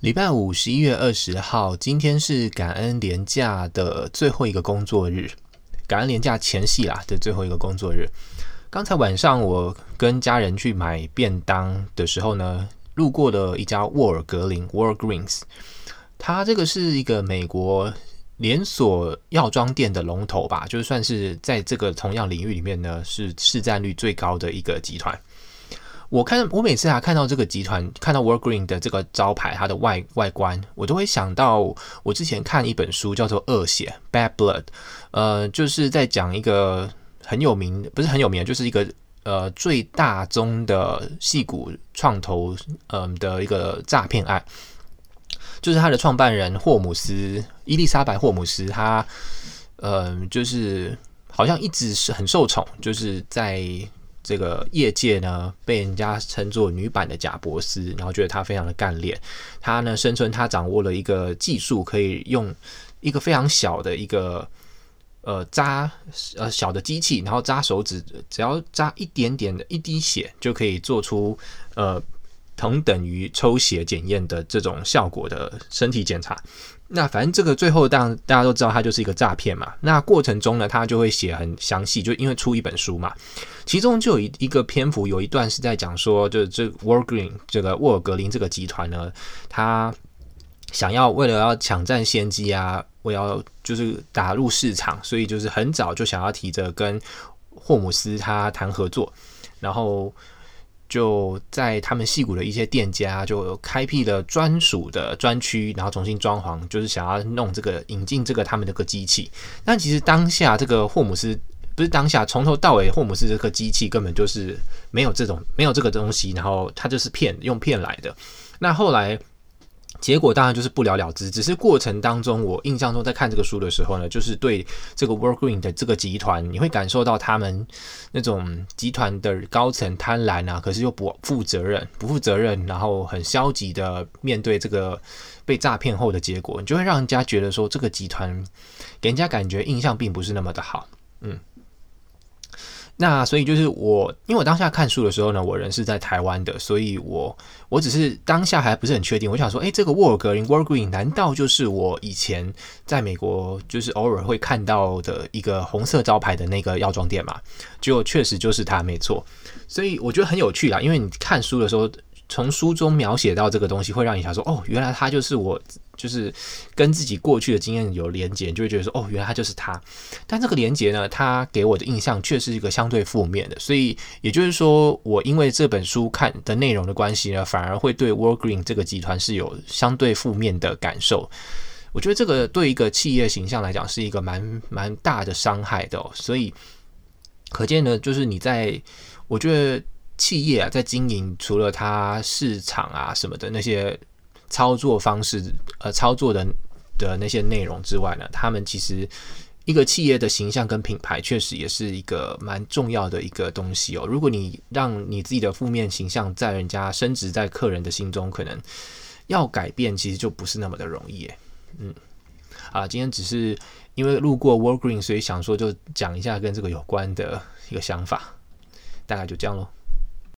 礼拜五，十一月二十号，今天是感恩连假的最后一个工作日，感恩连假前夕啦的最后一个工作日。刚才晚上我跟家人去买便当的时候呢，路过了一家沃尔格林 （Walgreens），它这个是一个美国连锁药妆店的龙头吧，就算是在这个同样领域里面呢，是市占率最高的一个集团。我看我每次啊看到这个集团，看到 Walgreens 的这个招牌，它的外外观，我都会想到我之前看一本书，叫做《恶血》（Bad Blood），呃，就是在讲一个很有名，不是很有名，就是一个呃最大宗的戏骨创投嗯、的一个诈骗案，就是他的创办人霍姆斯伊丽莎白霍姆斯，他呃就是好像一直是很受宠，就是在。这个业界呢，被人家称作女版的贾伯斯，然后觉得她非常的干练。她呢，声称她掌握了一个技术，可以用一个非常小的一个呃扎呃小的机器，然后扎手指，只要扎一点点的一滴血，就可以做出呃同等于抽血检验的这种效果的身体检查。那反正这个最后，当大家都知道，它就是一个诈骗嘛。那过程中呢，他就会写很详细，就因为出一本书嘛，其中就有一一个篇幅，有一段是在讲说，就是这 Walgreens 这个沃尔格林这个集团呢，他想要为了要抢占先机啊，我要就是打入市场，所以就是很早就想要提着跟霍姆斯他谈合作，然后。就在他们戏谷的一些店家就开辟了专属的专区，然后重新装潢，就是想要弄这个引进这个他们的个机器。但其实当下这个霍姆斯不是当下从头到尾霍姆斯这个机器根本就是没有这种没有这个东西，然后他就是骗用骗来的。那后来。结果当然就是不了了之，只是过程当中，我印象中在看这个书的时候呢，就是对这个 Walgreens 的这个集团，你会感受到他们那种集团的高层贪婪啊，可是又不负责任，不负责任，然后很消极的面对这个被诈骗后的结果，你就会让人家觉得说这个集团给人家感觉印象并不是那么的好，嗯。那所以就是我，因为我当下看书的时候呢，我人是在台湾的，所以我我只是当下还不是很确定。我想说，诶，这个沃尔格林 w a r g r e e n 难道就是我以前在美国就是偶尔会看到的一个红色招牌的那个药妆店嘛？结果确实就是它，没错。所以我觉得很有趣啦，因为你看书的时候。从书中描写到这个东西，会让你想说：“哦，原来他就是我，就是跟自己过去的经验有连结，就会觉得说：哦，原来他就是他。”但这个连结呢，他给我的印象却是一个相对负面的。所以也就是说，我因为这本书看的内容的关系呢，反而会对 Walgreens 这个集团是有相对负面的感受。我觉得这个对一个企业形象来讲是一个蛮蛮大的伤害的哦。所以可见呢，就是你在，我觉得。企业啊，在经营除了它市场啊什么的那些操作方式，呃，操作的的那些内容之外呢，他们其实一个企业的形象跟品牌，确实也是一个蛮重要的一个东西哦。如果你让你自己的负面形象在人家升值在客人的心中，可能要改变，其实就不是那么的容易。嗯，啊，今天只是因为路过 Walgreens，所以想说就讲一下跟这个有关的一个想法，大概就这样喽。